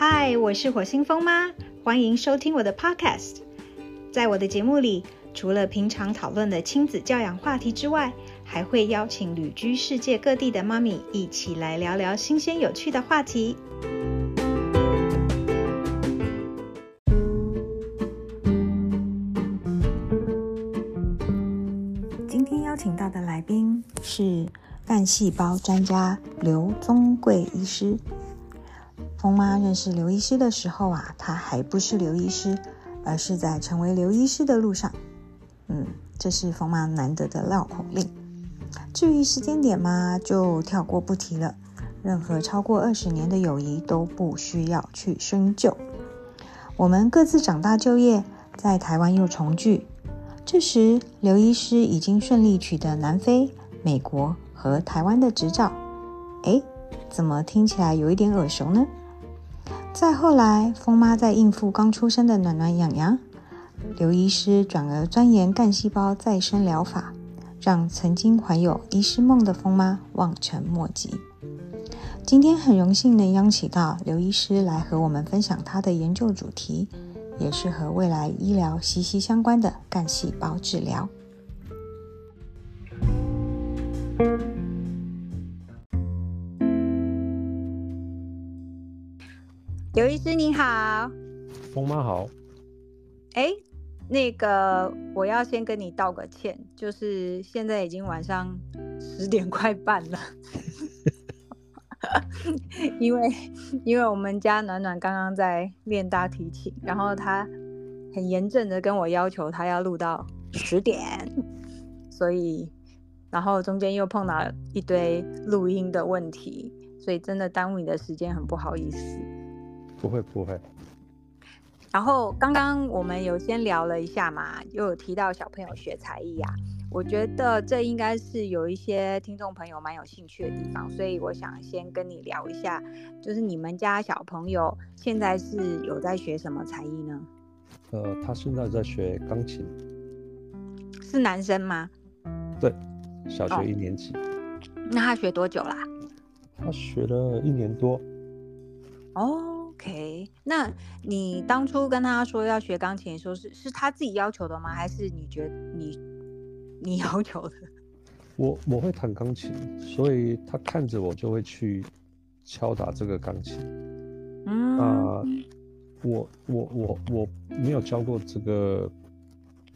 嗨，我是火星风妈，欢迎收听我的 Podcast。在我的节目里，除了平常讨论的亲子教养话题之外，还会邀请旅居世界各地的妈咪一起来聊聊新鲜有趣的话题。今天邀请到的来宾是干细胞专家刘宗贵医师。风妈认识刘医师的时候啊，他还不是刘医师，而是在成为刘医师的路上。嗯，这是风妈难得的绕口令。至于时间点嘛，就跳过不提了。任何超过二十年的友谊都不需要去深究。我们各自长大就业，在台湾又重聚。这时，刘医师已经顺利取得南非、美国和台湾的执照。哎，怎么听起来有一点耳熟呢？再后来，风妈在应付刚出生的暖暖痒痒，刘医师转而钻研干细胞再生疗法，让曾经怀有医师梦的风妈望尘莫及。今天很荣幸能邀请到刘医师来和我们分享他的研究主题，也是和未来医疗息息相关的干细胞治疗。刘医师你好，风妈好。哎，那个我要先跟你道个歉，就是现在已经晚上十点快半了，因为因为我们家暖暖刚刚在练大提琴，然后他很严正的跟我要求他要录到十点，所以然后中间又碰到一堆录音的问题，所以真的耽误你的时间，很不好意思。不会不会。然后刚刚我们有先聊了一下嘛，又有提到小朋友学才艺啊，我觉得这应该是有一些听众朋友蛮有兴趣的地方，所以我想先跟你聊一下，就是你们家小朋友现在是有在学什么才艺呢？呃，他现在在学钢琴，是男生吗？对，小学一年级。那他学多久啦？他学了一年多。哦。OK，那你当初跟他说要学钢琴的时候，是是他自己要求的吗？还是你觉得你你要求的？我我会弹钢琴，所以他看着我就会去敲打这个钢琴。嗯啊，我我我我没有教过这个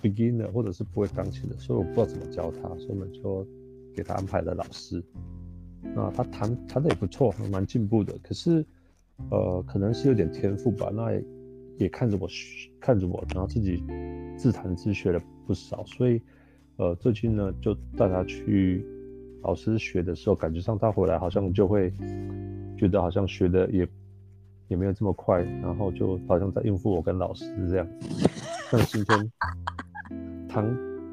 beginner 或者是不会钢琴的，所以我不知道怎么教他，所以我们就给他安排了老师。那他弹弹的也不错，蛮进步的，可是。呃，可能是有点天赋吧，那也也看着我，看着我，然后自己自弹自学了不少，所以呃，最近呢就带他去老师学的时候，感觉上他回来好像就会觉得好像学的也也没有这么快，然后就好像在应付我跟老师这样。像今天唐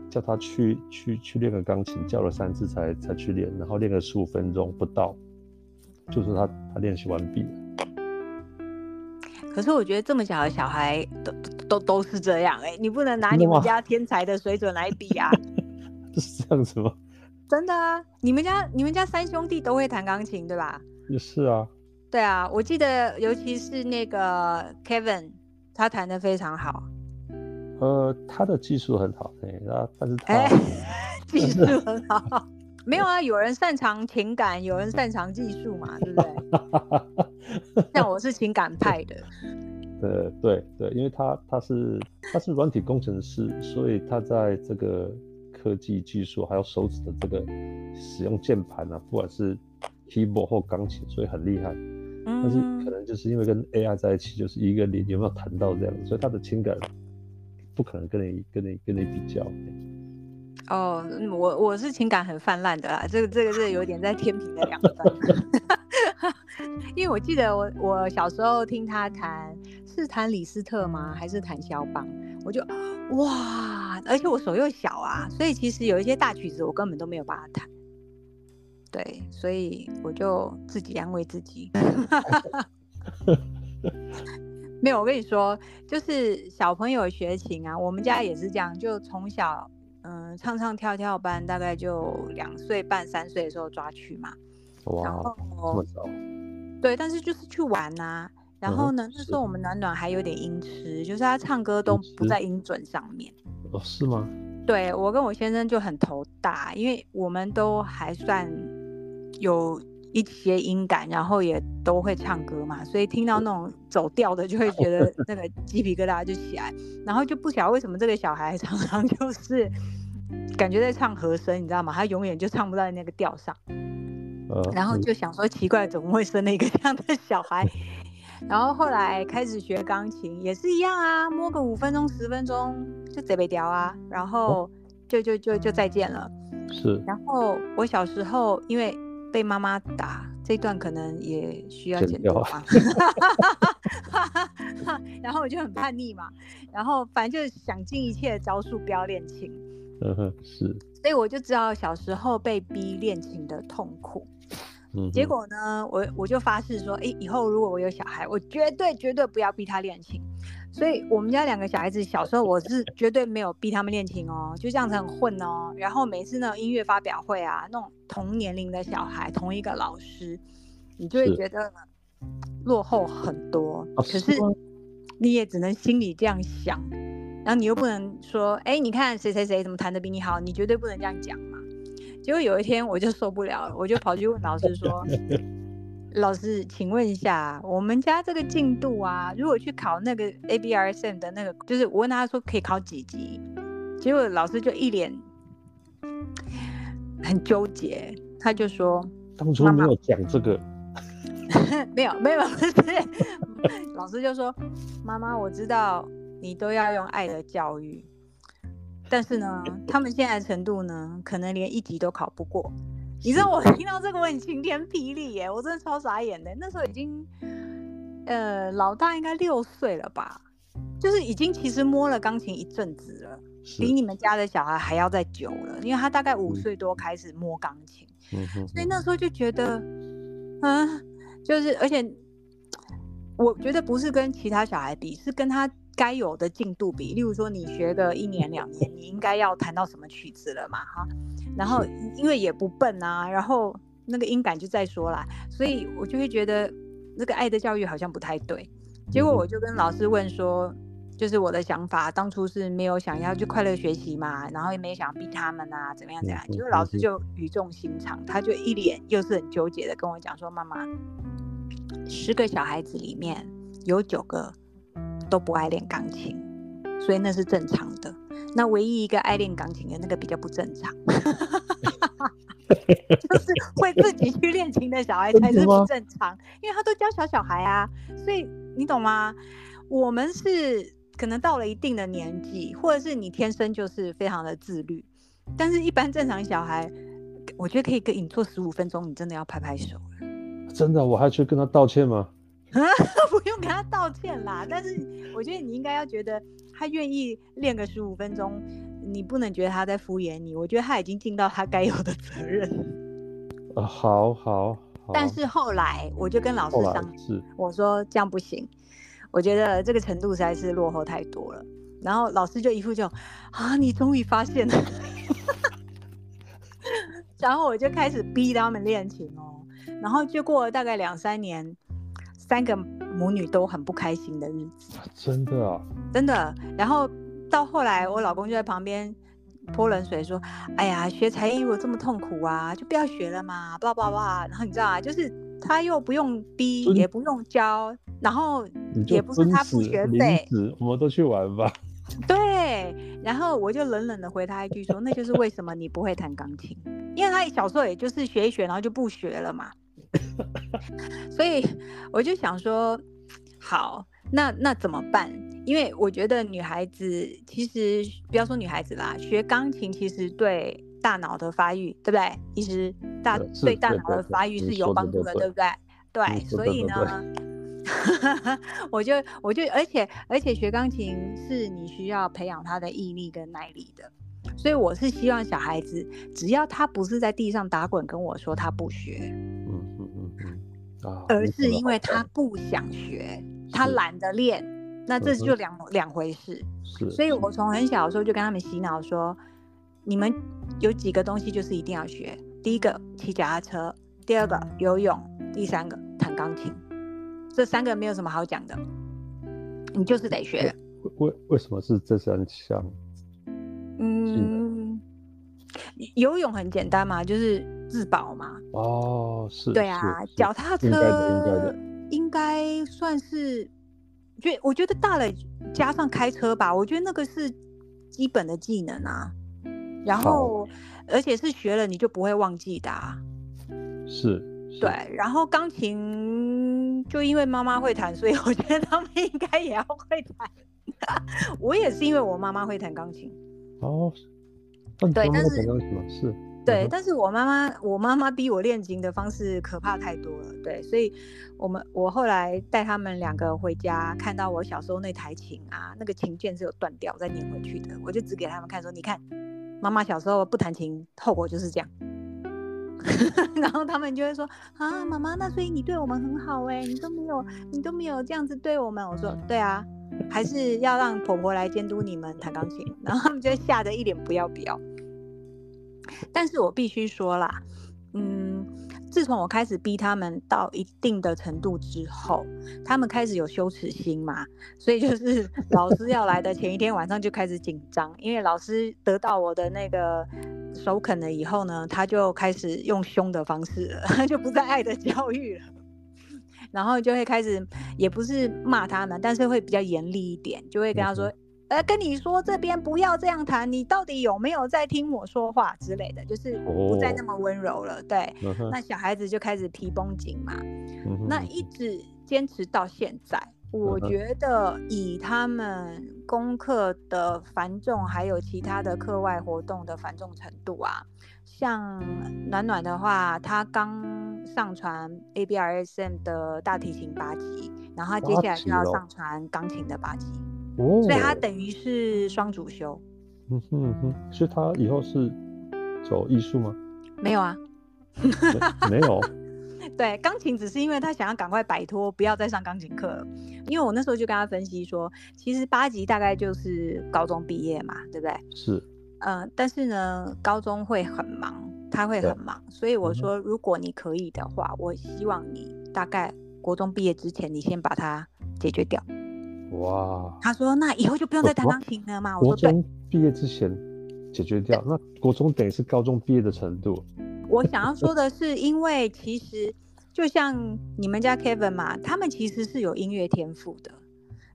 叫他去去去练个钢琴，叫了三次才才去练，然后练个十五分钟不到，就是他他练习完毕了。可是我觉得这么小的小孩都都都是这样哎，你不能拿你们家天才的水准来比啊！是这样子吗？真的啊，你们家你们家三兄弟都会弹钢琴对吧？也是啊。对啊，我记得尤其是那个 Kevin，他弹的非常好。呃，他的技术很好哎，但是他 技术很好。没有啊，有人擅长情感，有人擅长技术嘛，对不对？像我是情感派的。呃，对对，因为他他是他是软体工程师，所以他在这个科技技术还有手指的这个使用键盘啊，不管是 keyboard 或钢琴，所以很厉害。但是可能就是因为跟 AI 在一起，就是一个你有没有谈到这样，所以他的情感不可能跟你跟你跟你比较。哦，我我是情感很泛滥的啦，这个这个是有点在天平的两端，因为我记得我我小时候听他弹，是弹李斯特吗？还是弹肖邦？我就哇，而且我手又小啊，所以其实有一些大曲子我根本都没有办法弹，对，所以我就自己安慰自己，没有，我跟你说，就是小朋友学琴啊，我们家也是这样，就从小。嗯，唱唱跳跳班大概就两岁半、三岁的时候抓去嘛。哇？对，但是就是去玩呐。嗯哼然后呢，那是时候我们暖暖还有点音痴，就是他唱歌都不在音准上面。哦，是吗？对我跟我先生就很头大，因为我们都还算有一些音感，然后也都会唱歌嘛，所以听到那种走调的，就会觉得那个鸡皮疙瘩就起来，然后就不晓得为什么这个小孩 常常就是感觉在唱和声，你知道吗？他永远就唱不到那个调上。呃，然后嗯就想说奇怪，怎么会生了一个这样的小孩？然后后来开始学钢琴，也是一样啊，摸个五分钟十分钟就贼被掉啊，然后就就就就再见了。是然后我小时候因为被妈妈打，这段可能也需要剪掉吧。然后我就很叛逆嘛，然后反正就是想尽一切的招数不要练琴，嗯哼是，所以我就知道小时候被逼练琴的痛苦。嗯，结果呢，我我就发誓说，诶，以后如果我有小孩，我绝对绝对不要逼他练琴。所以我们家两个小孩子小时候，我是绝对没有逼他们练琴哦，就这样子很混哦。然后每次那种音乐发表会啊，那种同年龄的小孩，同一个老师，你就会觉得落后很多。啊可是你也只能心里这样想，然后你又不能说，哎，你看谁谁谁怎么弹得比你好，你绝对不能这样讲嘛。结果有一天我就受不了了，我就跑去问老师说：“老师，请问一下，我们家这个进度啊，如果去考那个 ABRSM 的那个，就是我问他说可以考几级，结果老师就一脸很纠结，他就说当初没有讲这个，没有没有不是，老师就说妈妈，我知道你都要用爱的教育，但是呢，他们现在的程度呢，可能连一级都考不过。你知道我听到这个我很晴天霹雳耶，我真的超傻眼的。那时候已经，呃，老大应该六岁了吧，就是已经其实摸了钢琴一阵子了，比你们家的小孩还要再久了，因为他大概五嗯岁多开始摸钢琴。嗯所以那时候就觉得，嗯，就是而且我觉得不是跟其他小孩比，是跟他该有的进度比。例如说，你学个一年两年，你应该要弹到什么曲子了嘛，哈。然后因为也不笨啊，然后那个音感就再说啦，所以我就会觉得那个爱的教育好像不太对。结果我就跟老师问说，就是我的想法，当初是没有想要去快乐学习嘛，然后也没想逼他们啊，怎么样怎么样。嗯结果老师就语重心长，他就一脸又是很纠结的跟我讲说：“妈妈，十个小孩子里面有九个都不爱练钢琴，所以那是正常的。那唯一一个爱练钢琴的那个比较不正常。”就是会自己去练琴的小孩才是不正常，因为他都教小小孩啊，所以你懂吗？我们是可能到了一定的年纪，或者是你天生就是非常的自律，但是一般正常小孩，我觉得可以跟你做十五分钟，你真的要拍拍手了，真的，我还去跟他道歉吗？不用跟他道歉啦。但是我觉得你应该要觉得他愿意练个十五分钟，你不能觉得他在敷衍你，我觉得他已经尽到他该有的责任。啊，好好好。但是后来我就跟老师商是我说这样不行，我觉得这个程度实在是落后太多了。然后老师就一副就啊，你终于发现了。然后我就开始逼他们练琴哦，然后就过了大概两三年，三个母女都很不开心的日子，真的啊，真的。然后到后来，我老公就在旁边泼冷水说：“哎呀，学才艺如果这么痛苦啊，就不要学了嘛，叭叭叭。”然后你知道啊，就是他又不用逼，也不用教，然后也不是他不学费，子，我们都去玩吧。对。然后我就冷冷的回他一句说：“那就是为什么你不会弹钢琴，因为他小时候也就是学一学，然后就不学了嘛。所以我就想说，好，那那怎么办？因为我觉得女孩子其实不要说女孩子啦，学钢琴其实对大脑的发育，对不对？其实大对大脑的发育是有帮助的，对对不对？对，所以呢。我就我就而且而且学钢琴是你需要培养他的毅力跟耐力的，所以我是希望小孩子只要他不是在地上打滚跟我说他不学，嗯啊，而是因为他不想学，他懒得练，那这就两、两回事。是，所以我从很小的时候就跟他们洗脑说，你们有几个东西就是一定要学，第一个骑脚踏车，第二个游泳，第三个弹钢琴，这三个没有什么好讲的，你就是得学。为为什么是这三项？嗯，游泳很简单嘛，就是自保嘛。哦，是。对啊，脚踏车应该的，应该的，应该算是，觉我觉得大了加上开车吧，我觉得那个是基本的技能啊。然后，而且是学了你就不会忘记的。是。对，然后钢琴就因为妈妈会弹，所以我觉得他们应该也要会弹。我也是因为我妈妈会弹钢琴。哦，对，但是是，对，但是我妈妈，我妈妈逼我练琴的方式可怕太多了。对，所以我们我后来带他们两个回家，看到我小时候那台琴啊，那个琴键是有断掉再拧回去的，我就指给他们看说：“你看，妈妈小时候不弹琴，后果就是这样。”然后他们就会说：“啊，妈妈，那所以你对我们很好哎，你都没有，你都没有这样子对我们。”我说：“对啊。”还是要让婆婆来监督你们弹钢琴，然后他们就吓得一脸不要不要。但是我必须说啦，嗯，自从我开始逼他们到一定的程度之后，他们开始有羞耻心嘛，所以就是 老师要来的前一天晚上就开始紧张，因为老师得到我的那个首肯了以后呢，他就开始用凶的方式了，就不再爱的教育了。然后就会开始，也不是骂他们，但是会比较严厉一点，就会跟他说：“呃，跟你说这边不要这样谈，你到底有没有在听我说话之类的，就是不再那么温柔了。”对，那小孩子就开始皮绷紧嘛。那一直坚持到现在，我觉得以他们功课的繁重，还有其他的课外活动的繁重程度啊，像暖暖的话，他刚。上传 A B R S M 的大提琴八级，然后他接下来就要上传钢琴的八级，哦，所以他等于是双主修。嗯哼哼，所以他以后是走艺术吗？没有啊，没有。对，钢琴只是因为他想要赶快摆脱，不要再上钢琴课了。因为我那时候就跟他分析说，其实八级大概就是高中毕业嘛，对不对？是。嗯，但是呢，高中会很忙。他会很忙，所以我说，如果你可以的话，我希望你大概国中毕业之前，你先把它解决掉。哇！他说，那以后就不用再弹钢琴了吗？国中毕业之前解决掉，那国中等于是高中毕业的程度。我想要说的是，因为其实就像你们家 Kevin 嘛，他们其实是有音乐天赋的，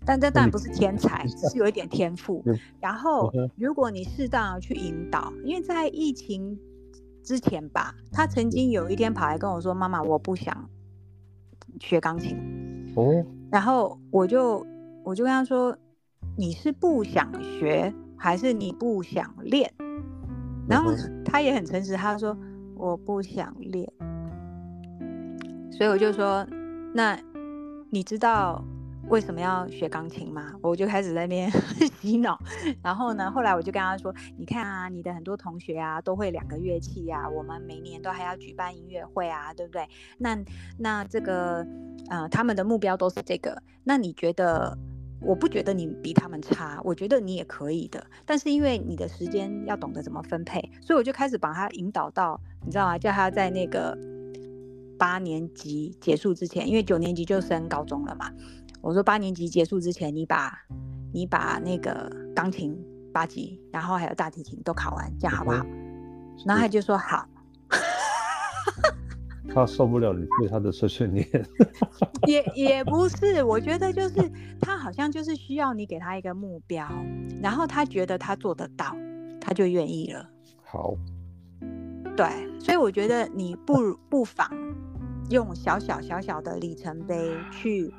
但这当然不是天才，只是有一点天赋。然后，如果你适当的去引导，因为在疫情。之前吧，他曾经有一天跑来跟我说：“妈妈，我不想学钢琴。”哦，然后我就我就跟他说：“你是不想学，还是你不想练？”然后他也很诚实，他说：“我不想练。”所以我就说：“那你知道？”为什么要学钢琴吗？我就开始在那边 洗脑，然后呢，后来我就跟他说：“你看啊，你的很多同学啊都会两个乐器啊，我们每年都还要举办音乐会啊，对不对？那那这个呃，他们的目标都是这个。那你觉得？我不觉得你比他们差，我觉得你也可以的。但是因为你的时间要懂得怎么分配，所以我就开始把他引导到，你知道吗？叫他在那个八年级结束之前，因为九年级就升高中了嘛。”我说八年级结束之前，你把，你把那个钢琴八级，然后还有大提琴都考完，这样好不好？然后他就说好。他受不了你对他的碎碎念。也也不是，我觉得就是他好像就是需要你给他一个目标，然后他觉得他做得到，他就愿意了。好。对，所以我觉得你不不妨用小小小小的里程碑去。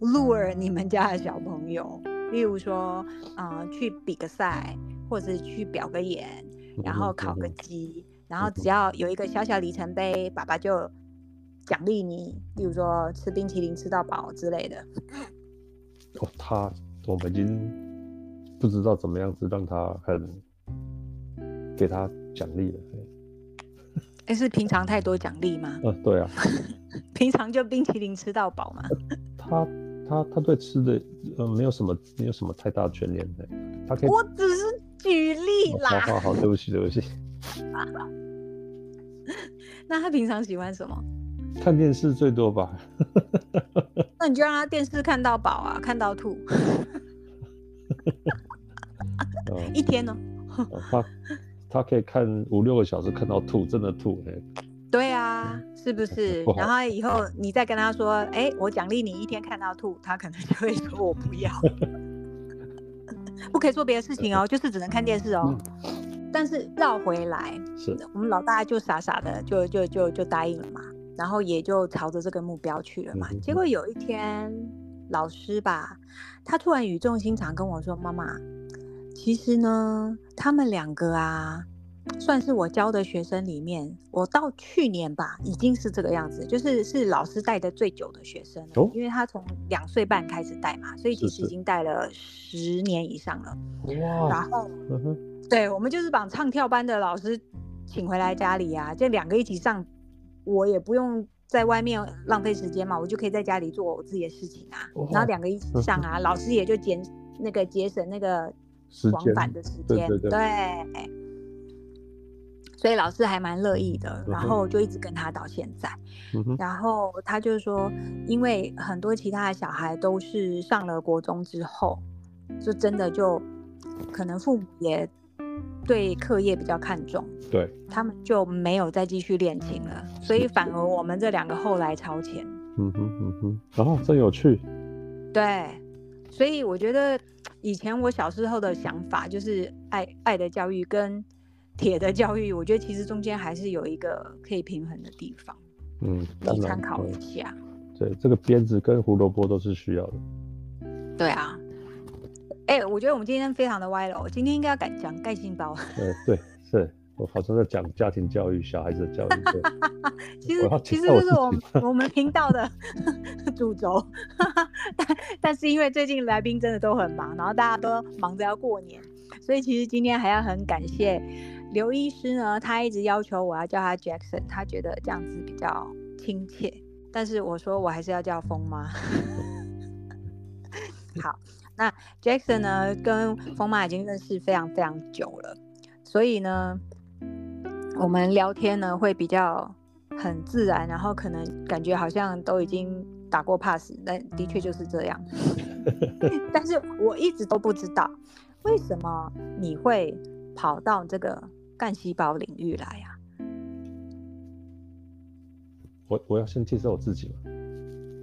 lure 你们家的小朋友，例如说，啊，去比个赛，或者去表个演，然后考个级，然后只要有一个小小里程碑，爸爸就奖励你，例如说吃冰淇淋吃到饱之类的。哦，他我们已经不知道怎么样子让他很给他奖励了。哎，是平常太多奖励吗？呃，对啊，平常就冰淇淋吃到饱嘛？他。他他对吃的呃没有什么没有什么太大的眷恋的，他可以。我只是举例啦。好好好，对不起对不起。那他平常喜欢什么？看电视最多吧。那你就让他电视看到饱啊，看到吐。一天呢？他他可以看五六个小时，看到吐，真的吐哎。对啊，是不是？然后以后你再跟他说，哎，我奖励你一天看到吐，他可能就会说我不要，不可以做别的事情哦，就是只能看电视哦。但是绕回来，是我们老大就傻傻的就就就就答应了嘛，然后也就朝着这个目标去了嘛。结果有一天，老师吧，他突然语重心长跟我说：“妈妈，其实呢，他们两个啊，算是我教的学生里面，我到去年吧，已经是这个样子，就是是老师带的最久的学生了，因为他从两岁半开始带嘛，所以其实已经带了十年以上了。哇，然后。”对，我们就是把唱跳班的老师请回来家里呀，就两个一起上，我也不用在外面浪费时间嘛，我就可以在家里做我自己的事情啊。然后两个一起上啊，老师也就减那个节省那个往返的时间，对。所以老师还蛮乐意的，然后就一直跟他到现在。然后他就说，因为很多其他的小孩都是上了国中之后，就真的就可能父母也。对课业比较看重，对他们就没有再继续练琴了，所以反而我们这两个后来超前。嗯哼嗯哼，然后，真有趣。对，所以我觉得以前我小时候的想法就是爱爱的教育跟铁的教育，我觉得其实中间还是有一个可以平衡的地方。嗯，你参考一下。对，这个鞭子跟胡萝卜都是需要的。对啊。哎，我觉得我们今天非常的歪了。今天应该要改讲盖心包。对 对，是我好像在讲家庭教育、小孩子的教育。其实其实这是我 我们频道的主轴。但但是因为最近来宾真的都很忙，然后大家都忙着要过年，所以其实今天还要很感谢刘医师呢。他一直要求我要叫他 Jackson，他觉得这样子比较亲切。但是我说我还是要叫风妈。好。那 Jackson 呢，跟风妈已经认识非常非常久了，所以呢，我们聊天呢会比较很自然，然后可能感觉好像都已经打过 pass，但的确就是这样。但是我一直都不知道，为什么你会跑到这个干细胞领域来呀？我我要先介绍我自己吗？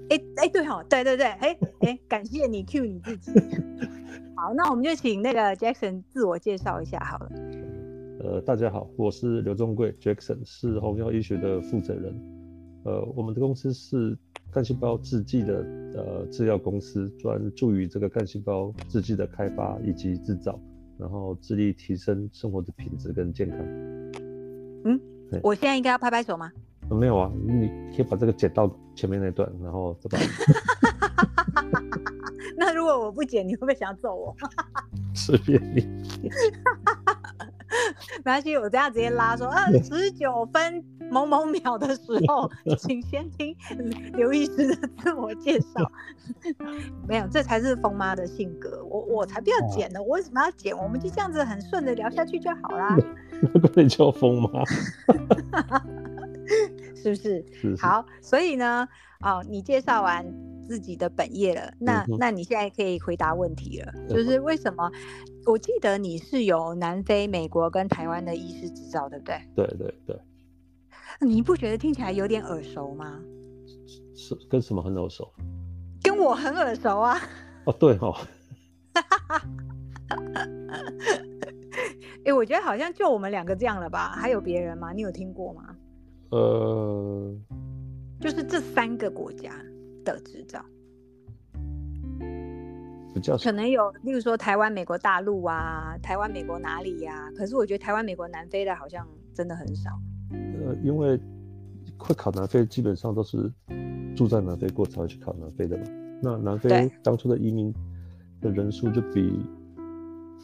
哎哎，对哈，对对对，哎哎，感谢你 Q 你自己。好，那我们就请那个 Jackson 自我介绍一下好了。呃，大家好，我是刘忠贵，Jackson 是红药医学的负责人。呃，我们的公司是干细胞制剂的呃制药公司，专注于这个干细胞制剂的开发以及制造，然后致力提升生活的品质跟健康。嗯，我现在应该要拍拍手吗？没有啊，你可以把这个剪到前面那段，然后再把。那如果我不剪，你会不会想要揍我？随便你。没关系，我这样直接拉说，二十九分某某秒的时候，请先听刘医师的自我介绍。没有，这才是疯妈的性格。我我才不要剪呢，我为什么要剪？我们就这样子很顺的聊下去就好啦。那你叫疯妈。是不是？好，所以呢，哦，你介绍完自己的本业了，那那你现在可以回答问题了，就是为什么？我记得你是有南非、美国跟台湾的医师执照，对不对？对对对。你不觉得听起来有点耳熟吗？是跟什么很耳熟？跟我很耳熟啊！哦，对哦。哎，我觉得好像就我们两个这样了吧？还有别人吗？你有听过吗？呃，就是这三个国家的执照，比较可能有，例如说台湾、美国大陆啊，台湾、美国哪里呀？可是我觉得台湾、美国、南非的好像真的很少。呃，因为会考南非，基本上都是住在南非过才会去考南非的嘛。那南非当初的移民的人数就比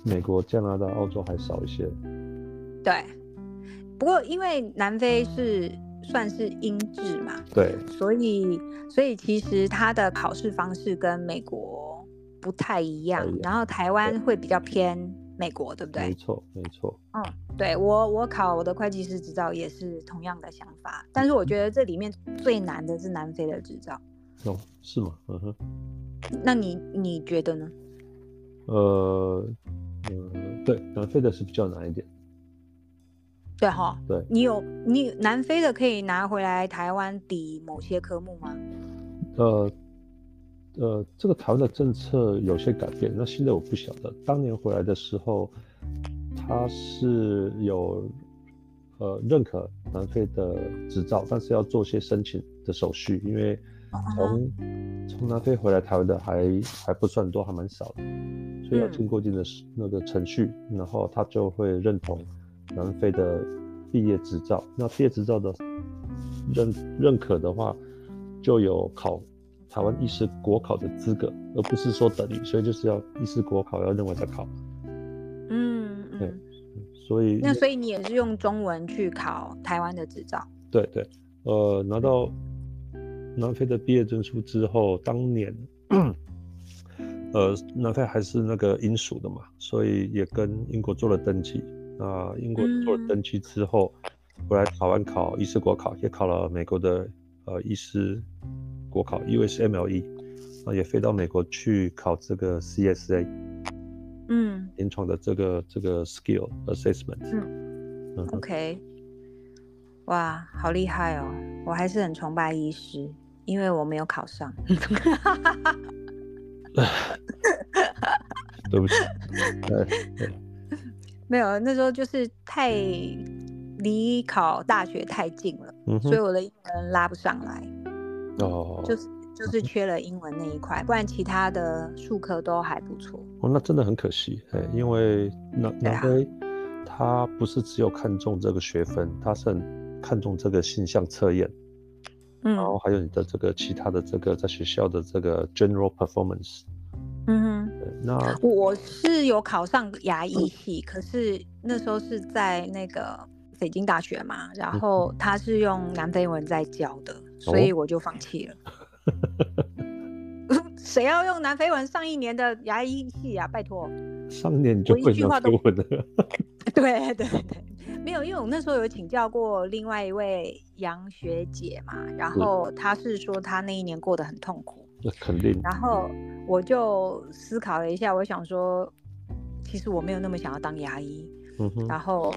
美国、加拿大、澳洲还少一些。对。不过，因为南非是算是英制嘛，对，所以所以其实它的考试方式跟美国不太一样，然后台湾会比较偏美国，对不对？没错，没错。嗯，对我我考我的会计师执照也是同样的想法，但是我觉得这里面最难的是南非的执照。哦，是吗？嗯哼，那你你觉得呢？呃，嗯，对，南非的是比较难一点。对哈，对，你有你南非的可以拿回来台湾抵某些科目吗？呃呃，这个台湾的政策有些改变，那现在我不晓得。当年回来的时候，他是有呃认可南非的执照，但是要做些申请的手续，因为从从南非回来台湾的还还不算多，还蛮少的，所以要经过一定的那个程序，然后他就会认同南非的毕业执照。那毕业执照的认认可的话，就有考。台湾医师国考的资格，而不是说等于，所以就是要医师国考要认为再考。嗯嗯，对，所以那所以你也是用中文去考台湾的执照？对对，呃，拿到南非的毕业证书之后，当年，呃，南非还是那个英属的嘛，所以也跟英国做了登记。那英国做了登记之后，回来台湾考医师国考，也考了美国的呃医师。国考，USMLE，啊，也飞到美国去考这个 CSA，嗯，临床的这个这个 skill assessment，嗯，OK，哇，好厉害哦！我还是很崇拜医师，因为我没有考上，对不起，没有，那时候就是太离考大学太近了，所以我的英文拉不上来。哦，就是就是缺了英文那一块，不然其他的数科都还不错。哦，那真的很可惜，哎，因为南南非他不是只有看重这个学分，他是很看重这个性向测验，嗯，然后还有你的这个其他的这个在学校的这个 general performance。嗯哼，那我是有考上牙医系，可是那时候是在那个北京大学嘛，然后他是用南非文在教的。所以我就放弃了。谁要用南非文上一年的牙医系啊？拜托，上一年你就会南非文了。对对对，没有，因为我那时候有请教过另外一位杨学姐嘛，然后她是说她那一年过得很痛苦。那肯定。然后我就思考了一下，我想说，其实我没有那么想要当牙医。嗯哼。然后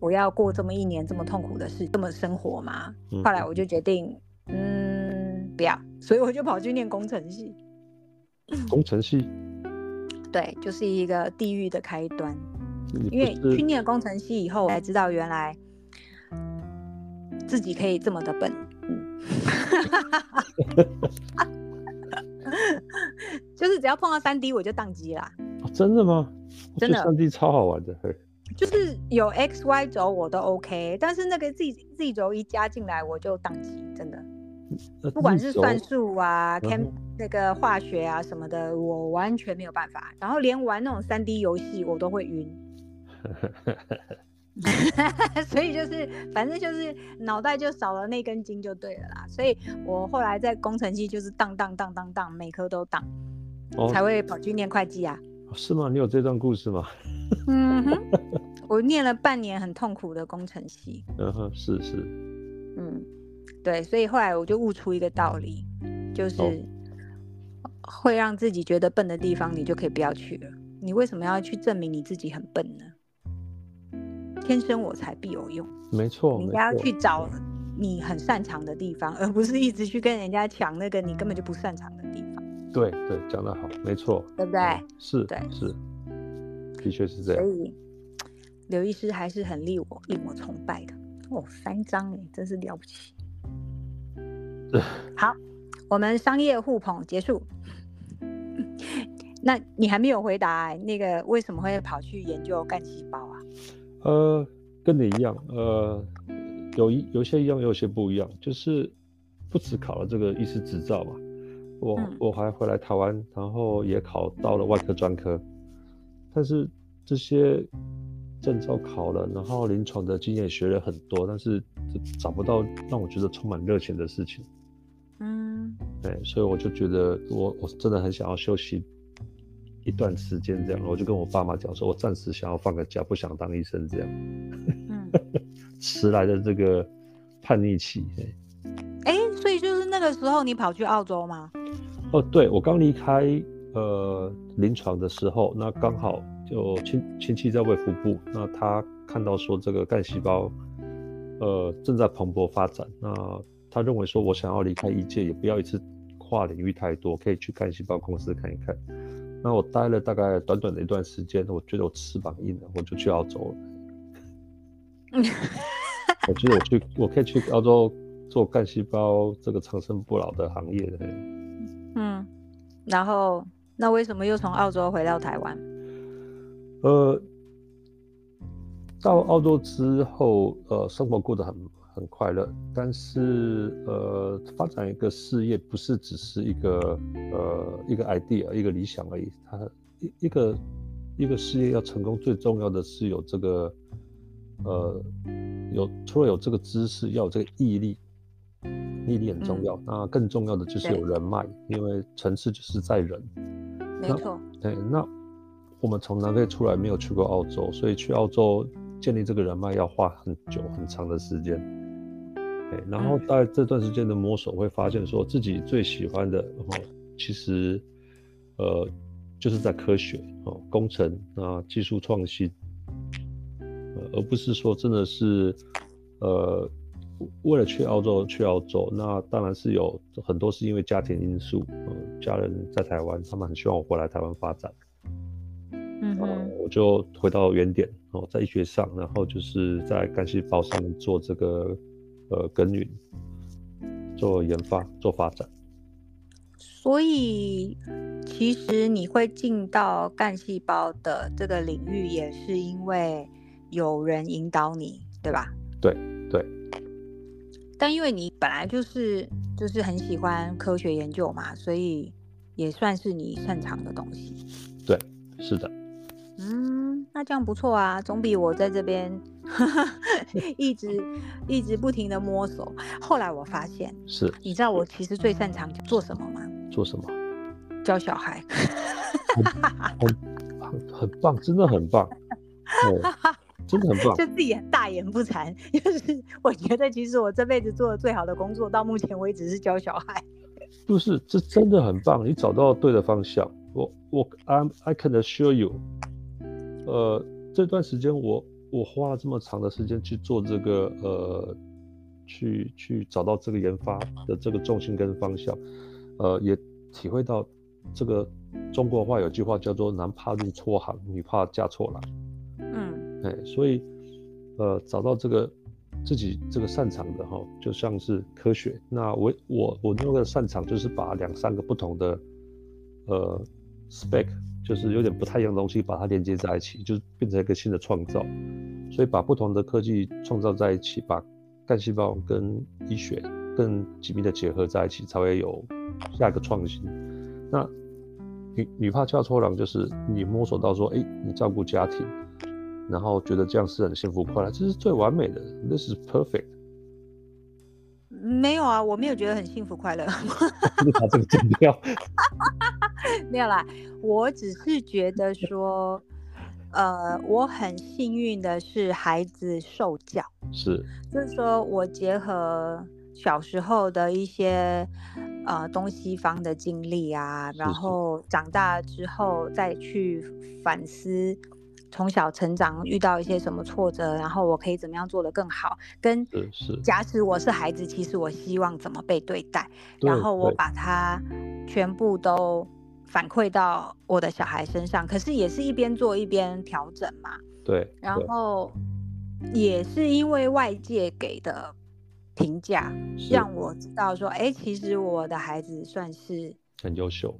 我要过这么一年这么痛苦的事，这么生活嘛？后来我就决定。嗯，不要，所以我就跑去念工程系。工程系，对，就是一个地狱的开端。因为去念工程系以后，我才知道原来自己可以这么的笨。嗯，就是只要碰到三 D 我就宕机啦。真的吗？真的，三 D 超好玩的。就是有 X Y 轴我都 OK，但是那个 Z Z 轴一加进来我就宕机，真的。不管是算术啊、cam 那个化学啊什么的，我完全没有办法。然后连玩那种三 D 游戏我都会晕。所以就是，反正就是脑袋就少了那根筋就对了啦。所以我后来在工程系就是当当当当当，每科都当，才会跑去念会计啊。是吗？你有这段故事吗？嗯哼，我念了半年很痛苦的工程系。嗯哼，是是。嗯。对，所以后来我就悟出一个道理，就是会让自己觉得笨的地方，你就可以不要去了。你为什么要去证明你自己很笨呢？天生我材必有用。没错，你应该要去找你很擅长的地方，而不是一直去跟人家抢那个你根本就不擅长的地方。对对，讲得好，没错，对不对？是，对，是，的确是这样。所以刘医师还是很令我令我崇拜的。哦，三张哎，真是了不起。好，我们商业互捧结束。那你还没有回答那个为什么会跑去研究干细胞啊？呃，跟你一样，呃，有一有些一样，有些不一样，就是不止考了这个医师执照嘛，我我还回来台湾，然后也考到了外科专科，但是这些证照考了，然后临床的经验学了很多，但是找不到让我觉得充满热情的事情。嗯，对，所以我就觉得我我真的很想要休息一段时间，这样，我就跟我爸妈讲说，我暂时想要放个假，不想当医生这样。嗯，迟来的这个叛逆期，哎，所以就是那个时候你跑去澳洲吗？哦，对，我刚离开呃临床的时候，那刚好就亲亲戚在卫福部，那他看到说这个干细胞呃正在蓬勃发展，那他认为说我想要离开医界，也不要一次跨领域太多，可以去干细胞公司看一看。那我待了大概短短的一段时间，我觉得我翅膀硬了，我就去澳洲了。我觉得我去，我可以去澳洲做干细胞这个长生不老的行业的。嗯，然后那为什么又从澳洲回到台湾？呃，到澳洲之后，呃，生活过得很很快乐，但是呃，发展一个事业不是只是一个呃一个 idea 一个理想而已，它一一个一个事业要成功，最重要的是有这个。呃，有除了有这个知识，要有这个毅力，毅力很重要。那更重要的就是有人脉，因为层次就是在人。没错。对，那我们从南非出来，没有去过澳洲，所以去澳洲建立这个人脉要花很久很长的时间。对，然后在这段时间的摸索，会发现说自己最喜欢的，哦，其实呃就是在科学哦，工程啊，技术创新。呃而不是说真的是，呃，为了去澳洲去澳洲，那当然是有很多是因为家庭因素，嗯，家人在台湾，他们很希望我回来台湾发展，嗯。我就回到原点哦，在医学上，然后就是在干细胞上面做这个呃耕耘，做研发做发展。所以其实你会进到干细胞的这个领域，也是因为。有人引导你，对吧？对对。但因为你本来就是就是很喜欢科学研究嘛，所以也算是你擅长的东西。对，是的。嗯，那这样不错啊，总比我在这边 一直一直不停的摸索。后来我发现，是你知道我其实最擅长做什么吗？做什么？教小孩。很很棒，真的很棒。真的很棒，就自己大言不惭，就是我觉得其实我这辈子做的最好的工作，到目前为止是教小孩。不是，这真的很棒，你找到对的方向。我我 I I can assure you，呃，这段时间我我花了这么长的时间去做这个呃，去去找到这个研发的这个重心跟方向，呃，也体会到这个中国话有句话叫做“男怕入错行，女怕嫁错郎”。嗯哎，所以，呃，找到这个自己这个擅长的哈，就像是科学。那我我我那个擅长就是把两三个不同的，呃，spec，就是有点不太一样的东西，把它连接在一起，就变成一个新的创造。所以把不同的科技创造在一起，把干细胞跟医学更紧密的结合在一起，才会有下一个创新。那女女怕嫁错郎，就是你摸索到说，哎，你照顾家庭。然后觉得这样是很幸福快乐，这是最完美的，This is perfect。没有啊，我没有觉得很幸福快乐。你把这个剪掉。没有啦，我只是觉得说，呃，我很幸运的是孩子受教，是，就是说我结合小时候的一些呃东西方的经历啊，然后长大之后再去反思。从小成长遇到一些什么挫折，然后我可以怎么样做得更好？跟假使我是孩子，其实我希望怎么被对待，然后我把它全部都反馈到我的小孩身上。可是也是一边做一边调整嘛。对。然后也是因为外界给的评价，让我知道说，哎，其实我的孩子算是很优秀。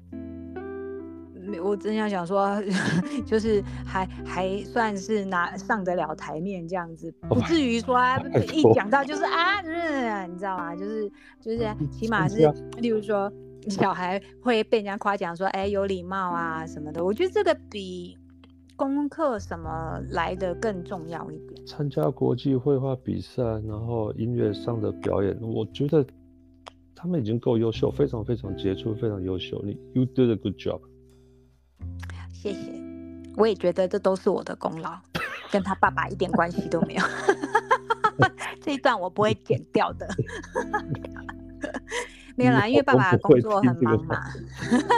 我真要想说，就是还还算是拿上得了台面这样子，不至于说啊 一讲到就是啊，你知道吗？就是就是 起码是，例如说小孩会被人家夸奖说，哎，有礼貌啊什么的。我觉得这个比功课什么来的更重要一点。参加国际绘画比赛，然后音乐上的表演，我觉得他们已经够优秀，非常非常杰出，非常优秀。你 You did a good job。谢谢，我也觉得这都是我的功劳，跟他爸爸一点关系都没有。这一段我不会剪掉的。没有啦，因为爸爸工作很忙嘛。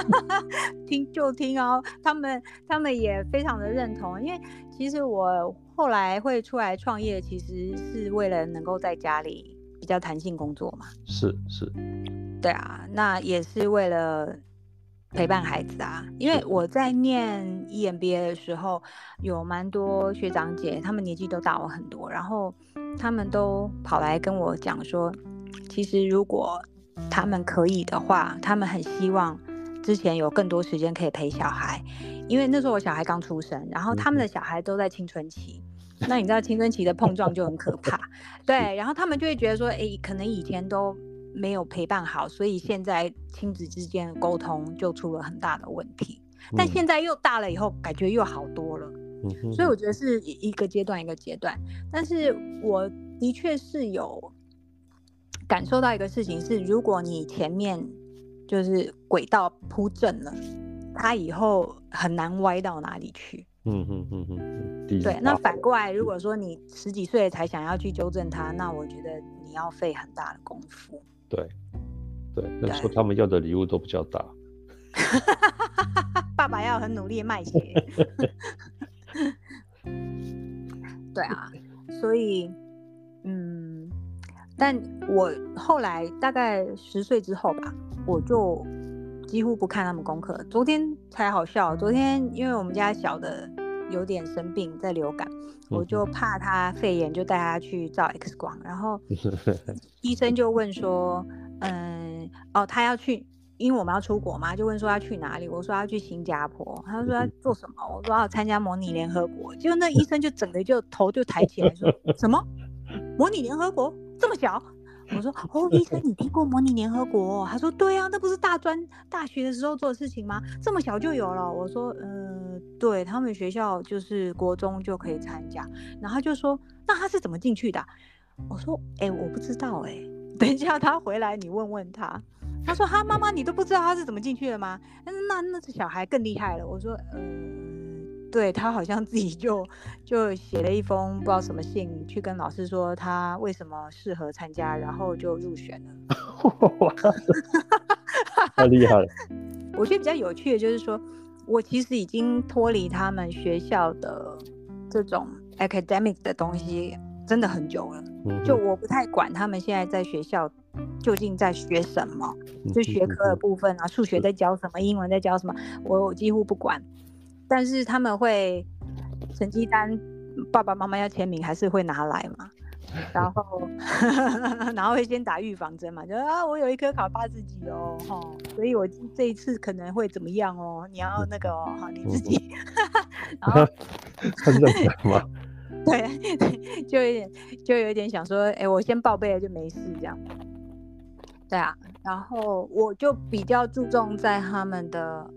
听就听哦，他们他们也非常的认同，因为其实我后来会出来创业，其实是为了能够在家里比较弹性工作嘛。是是，对啊，那也是为了。陪伴孩子啊，因为我在念 EMBA 的时候，有蛮多学长姐，他们年纪都大我很多，然后他们都跑来跟我讲说，其实如果他们可以的话，他们很希望之前有更多时间可以陪小孩，因为那时候我小孩刚出生，然后他们的小孩都在青春期，那你知道青春期的碰撞就很可怕，对，然后他们就会觉得说，哎，可能以前都。没有陪伴好，所以现在亲子之间的沟通就出了很大的问题。但现在又大了以后，感觉又好多了。所以我觉得是一个阶段一个阶段。但是我的确是有感受到一个事情是，如果你前面就是轨道铺正了，它以后很难歪到哪里去。嗯嗯嗯嗯。对，那反过来，如果说你十几岁才想要去纠正它，那我觉得你要费很大的功夫。对，对，那时候他们要的礼物都比较大。爸爸要很努力卖鞋。对啊，所以，嗯，但我后来大概十岁之后吧，我就几乎不看他们功课。昨天才好笑，昨天因为我们家小的有点生病，在流感。我就怕他肺炎，就带他去照 X 光，然后 医生就问说，嗯，哦，他要去，因为我们要出国嘛，就问说要去哪里？我说要去新加坡，他说要做什么？我说要参加模拟联合国。结果那医生就整个就头就抬起来说，什么？模拟联合国这么小？我说哦，医生，你听过模拟联合国？他说对啊，那不是大专大学的时候做的事情吗？这么小就有了。我说，呃，对他们学校就是国中就可以参加。然后就说，那他是怎么进去的？我说，哎，我不知道，哎，等一下他回来你问问他。他说，哈，妈妈，你都不知道他是怎么进去的吗？那那这小孩更厉害了。我说，呃。对他好像自己就就写了一封不知道什么信，去跟老师说他为什么适合参加，然后就入选了。太厉害了！我觉得比较有趣的就是说，我其实已经脱离他们学校的这种 academic 的东西真的很久了。就我不太管他们现在在学校究竟在学什么，就学科的部分啊，数学在教什么，英文在教什么，我几乎不管。但是他们会成绩单，爸爸妈妈要签名，还是会拿来嘛？然后，然后会先打预防针嘛？就啊，我有一科考八十几哦，哈，所以我这一次可能会怎么样哦？你要那个哦，哈，你自己，然后 真吗？对，就有点，就有点想说，哎，我先报备了就没事这样。对啊，然后我就比较注重在他们的。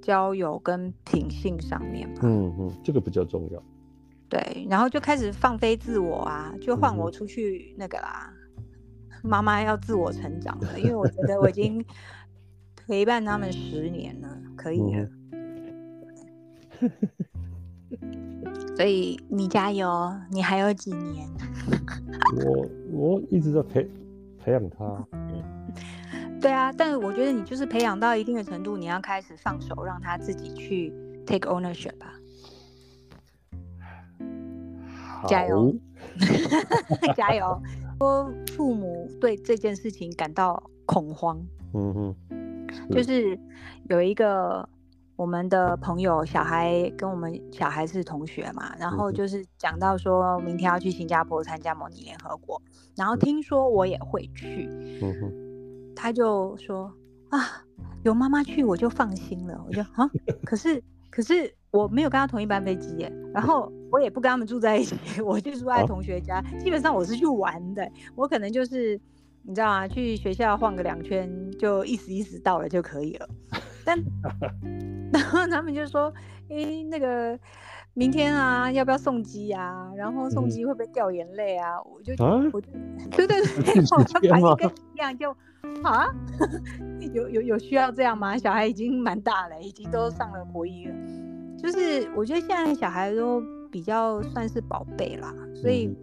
交友跟品性上面嘛，嗯嗯，这个比较重要。对，然后就开始放飞自我啊，就换我出去那个啦。妈妈要自我成长了，因为我觉得我已经陪伴他们十年了，可以了。所以你加油，你还有几年？我我一直在培培养他。对啊，但是我觉得你就是培养到一定的程度，你要开始放手，让他自己去 take ownership 吧。加油，加油！说父母对这件事情感到恐慌。嗯哼，就是有一个我们的朋友，小孩跟我们小孩是同学嘛，然后就是讲到说明天要去新加坡参加模拟联合国，然后听说我也会去。嗯哼。他就说啊，有妈妈去我就放心了。我就啊，可是可是我没有跟他同一班飞机耶，然后我也不跟他们住在一起，我就住在同学家。基本上我是去玩的，我可能就是你知道吗？去学校晃个两圈，就意思意思到了就可以了。但 然后他们就说，哎，那个。明天啊，要不要送机啊？然后送机会不会掉眼泪啊？我就我就 对对对，我就反应跟你一样，就啊，有有有需要这样吗？小孩已经蛮大了，已经都上了国一了。就是我觉得现在小孩都比较算是宝贝啦，所以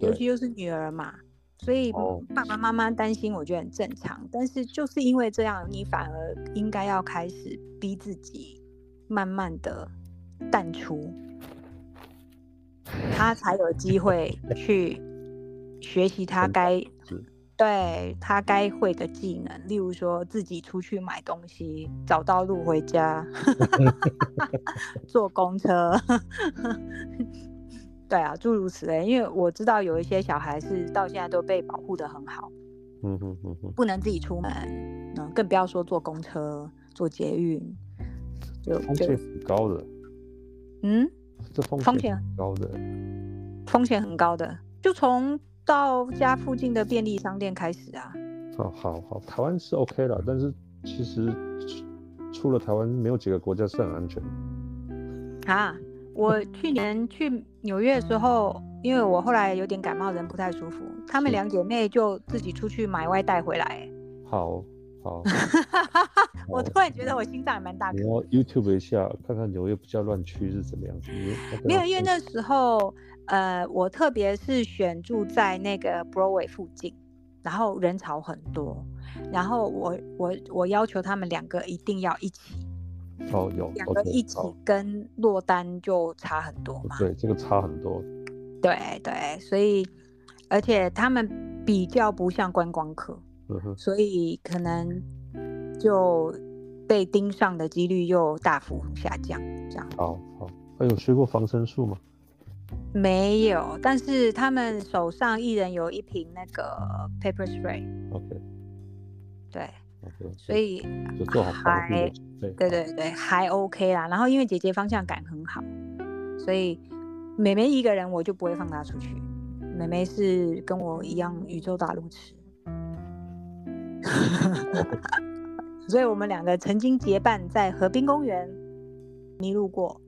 尤其又是女儿嘛，所以哦爸爸妈妈担心，我觉得很正常。但是就是因为这样，你反而应该要开始逼自己，慢慢的淡出，他才有机会去学习他该是对他该会的技能，例如说自己出去买东西，找到路回家 坐公车，对啊，诸如此类。因为我知道有一些小孩是到现在都被保护的很好，嗯哼嗯哼，不能自己出门，嗯，更不要说坐公车、坐捷运，就就风险很高的，嗯，这风风险险很高的，风险很高的，就从到家附近的便利商店开始啊。哦好好，台湾是 OK 了，但是其实出出了台湾，没有几个国家是很安全的。啊，我 去年去纽约的时候，因为我后来有点感冒，人不太舒服，她们两姐妹就自己出去买外带回来。好 好，我突然觉得我心脏也蛮大颗你。要 YouTube 一下，看看纽约比较乱区是怎么样子。没有，因为那时候，呃，我特别是选住在那个 Broadway 附近，然后人潮很多，然后我我我要求他们两个一定要一起，哦有两个一起跟落单就差很多嘛。对，这个差很多。对对，所以而且他们比较不像观光客，嗯哼，所以可能就被盯上的几率又大幅下降。这样好好。还有学过防身术吗？没有，但是他们手上一人有一瓶那个 paper spray，OK 对所以就做好还对。对对对还 OK 啦。然后因为姐姐方向感很好，所以妹妹一个人我就不会放她出去。妹妹是跟我一样宇宙大路痴，所以我们两个曾经结伴在河滨公园迷路过。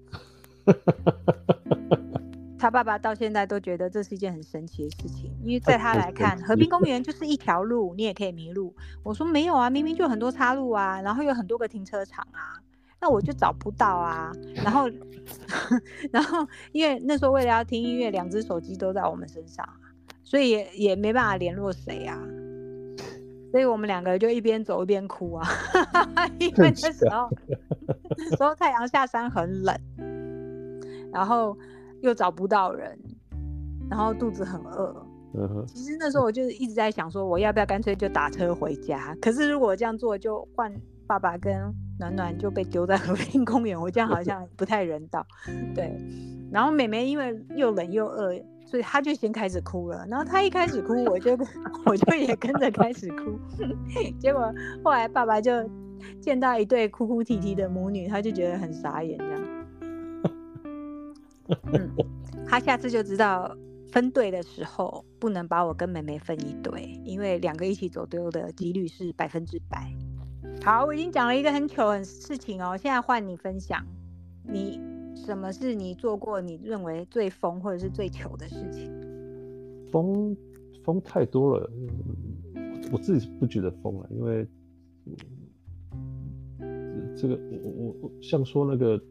他爸爸到现在都觉得这是一件很神奇的事情，因为在他来看，河滨公园就是一条路，你也可以迷路。我说没有啊，明明就很多岔路啊，然后有很多个停车场啊，那我就找不到啊。然后，然后因为那时候为了要听音乐，两只手机都在我们身上啊，所以也也没办法联络谁啊。所以我们两个就一边走一边哭啊，因为那时候那时候太阳下山很冷，然后又找不到人，然后肚子很饿。嗯哼，其实那时候我就一直在想说，我要不要干脆就打车回家？可是如果这样做，就换爸爸跟暖暖就被丢在和平公园，我这样好像不太人道。对，然后妹妹因为又冷又饿，所以她就先开始哭了。然后她一开始哭，我就跟 我就也跟着开始哭。结果后来爸爸就见到一对哭哭啼啼的母女，他就觉得很傻眼，这样。他下次就知道分队的时候不能把我跟妹妹分一队，因为两个一起走丢的几率是百分之百。好，我已经讲了一个很糗的事情哦，现在换你分享，你什么是你做过你认为最疯或者是最糗的事情？疯疯太多了，我自己不觉得疯了，因为这个我我我像说那个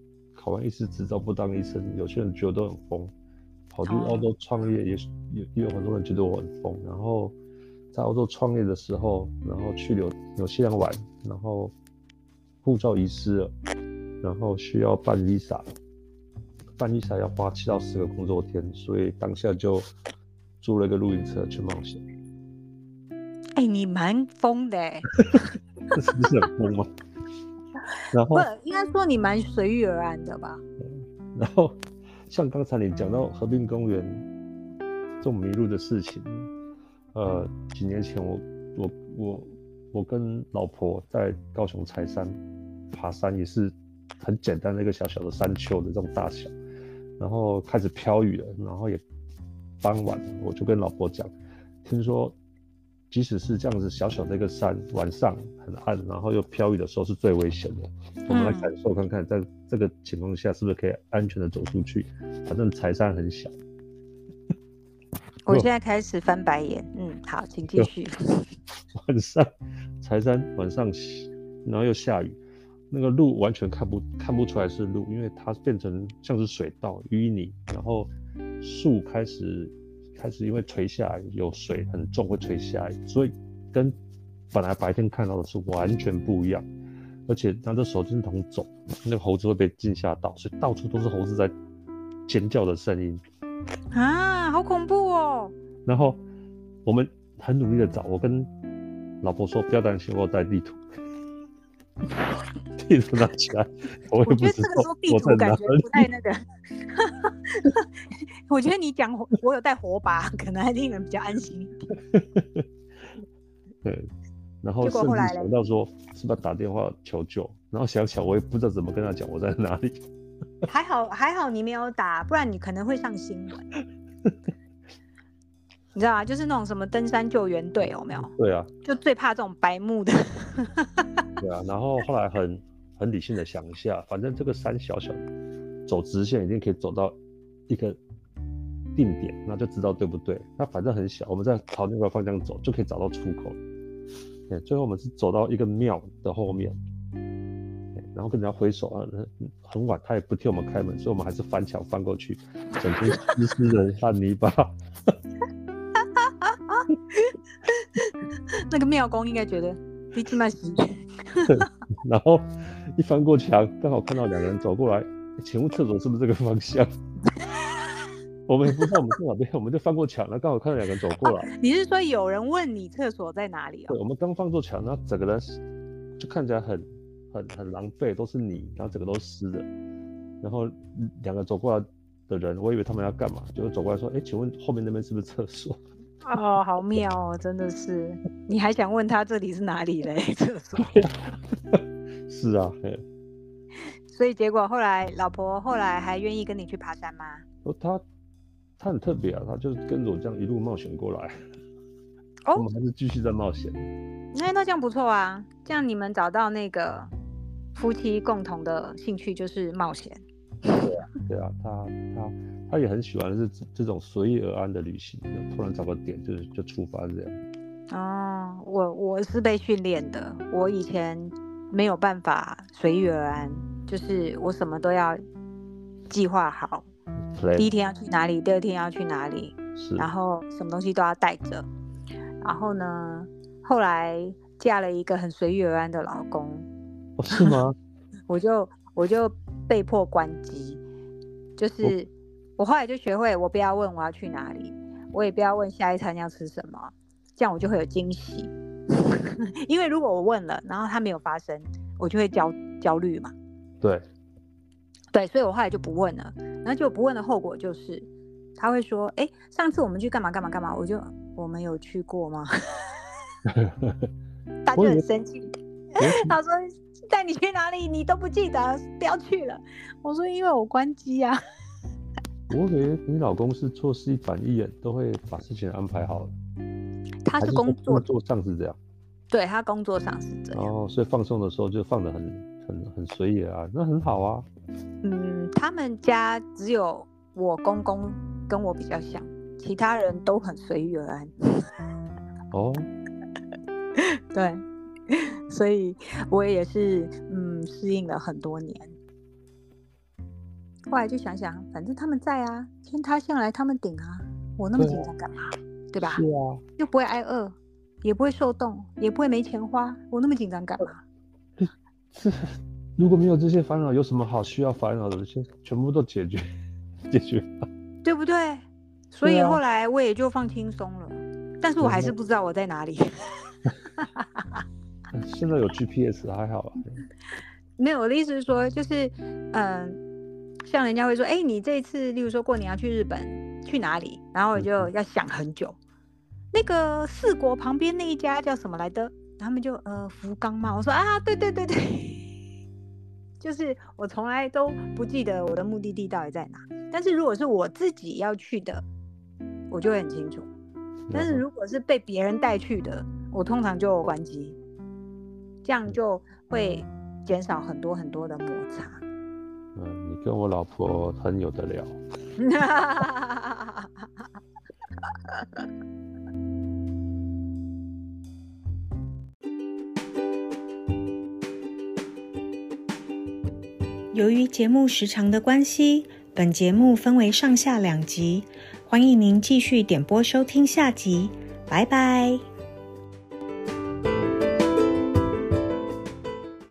考完医师执照不当医生，有些人觉得都很疯，跑去哦。澳洲创业也是也也有很多人觉得我很疯，然后在澳洲创业的时候，然后去纽纽西兰玩，然后护照遗失了，然后需要办 visa，办 visa 要花七到十个工作天，所以当下就租了一个露营车去冒险，哎、你蛮疯的哎，这 是不是很疯吗？然后不，应该说你蛮随遇而安的吧？然后像刚才你讲到河滨公园这种迷路的事情，呃，几年前我我我我跟老婆在高雄柴山爬山，也是很简单的一个小小的山丘的这种大小，然后开始飘雨了，然后也傍晚了，我就跟老婆讲，听说即使是这样子小小的一个山，晚上很暗，然后又飘雨的时候是最危险的。我们来嗯感受看看，在这个情况下是不是可以安全的走出去？反正柴山很小，我有现在开始翻白眼。嗯，好，请继有续。晚上柴山晚上，然后又下雨，那个路完全看不看不出来是路，因为它变成像是水道淤泥，然后树开始开始因为垂下来有水很重会垂下来，所以跟本来白天看到的是完全不一样。而且拿着手电筒走，那个猴子会被惊吓到，所以到处都是猴子在尖叫的声音啊，好恐怖哦！然后我们很努力的找，我跟老婆说不要担心，我带地图，地图拿起来，我也不知道我在哪里。不太那个 我觉得你讲我有带火把，可能还令人比较安心。对。然后甚至想到说是不是打电话求救，然后想想我也不知道怎么跟他讲我在哪里。还好还好你没有打，不然你可能会上新闻。你知道吗？就是那种什么登山救援队有没有？对啊，就最怕这种白目的。对啊，然后后来很很理性的想一下，反正这个山小小，走直线一定可以走到一个定点，那就知道对不对？那反正很小，我们在朝那个方向走就可以找到出口。最后我们是走到一个庙的后面，然后跟人家挥手啊，很晚他也不替我们开门，所以我们还是翻墙翻过去，整天湿湿的烂泥巴。那个庙公应该觉得你这么死。然后一翻过墙，刚好看到两个人走过来，请问厕所是不是这个方向？我们也不知道我们在哪边，我们就翻过墙了，刚好看到两个人走过来。你是说有人问你厕所在哪里啊？对，我们刚翻过墙，然后整个人就看起来很很很狼狈，都是泥，然后整个都湿的。然后两个走过来的人，我以为他们要干嘛，就走过来说：“哎，请问后面那边是不是厕所？” 哦，好妙哦，真的是。你还想问他这里是哪里嘞？厕所？是啊。所以结果后来，老婆后来还愿意跟你去爬山吗？哦，他。他很特别啊，他就是跟着我这样一路冒险过来。哦，我们还是继续在冒险。那那这样不错啊，这样你们找到那个夫妻共同的兴趣就是冒险。对啊，对啊，他他他也很喜欢是这种随遇而安的旅行，突然找个点就就出发这样。哦，我我是被训练的，我以前没有办法随遇而安，就是我什么都要计划好。第一天要去哪里？第二天要去哪里？然后什么东西都要带着。然后呢，后来嫁了一个很随遇而安的老公。哦，是吗？我就我就被迫关机，就是我后来就学会，我不要问我要去哪里，我也不要问下一餐要吃什么，这样我就会有惊喜。因为如果我问了，然后他没有发生，我就会焦焦虑嘛。对。对，所以我后来就不问了，然后就不问的后果就是，他会说：“哎，上次我们去干嘛干嘛干嘛？”我就我们有去过吗？他就很生气，他说：“带你去哪里你都不记得，不要去了。”我说：“因为我关机啊。”我以为你老公是做事一板一眼，都会把事情安排好。他是工作做上是这样，对他工作上是这样，哦，所以放松的时候就放得很很很随意啊，那很好啊。嗯，他们家只有我公公跟我比较像，其他人都很随遇而安。哦，对，所以我也是嗯适应了很多年。后来就想想，反正他们在啊，天塌下来他们顶啊，我那么紧张干嘛？对吧？是啊，又不会挨饿，也不会受冻，也不会没钱花，我那么紧张干嘛？是。如果没有这些烦恼，有什么好需要烦恼的？全全部都解决，解决，对不对？所以后来我也就放轻松了，但是我还是不知道我在哪里。现在有 GPS 还好吧。没有，我的意思是说，就是嗯，像人家会说，哎，你这次，例如说过年要去日本，去哪里？然后我就要想很久。那个四国旁边那一家叫什么来的？他们就呃福冈嘛。我说啊，对对对对。就是我从来都不记得我的目的地到底在哪，但是如果是我自己要去的，我就会很清楚。但是如果是被别人带去的，我通常就关机，这样就会减少很多很多的摩擦。嗯，你跟我老婆很有得聊。由于节目时长的关系，本节目分为上下两集。欢迎您继续点播收听下集，拜拜。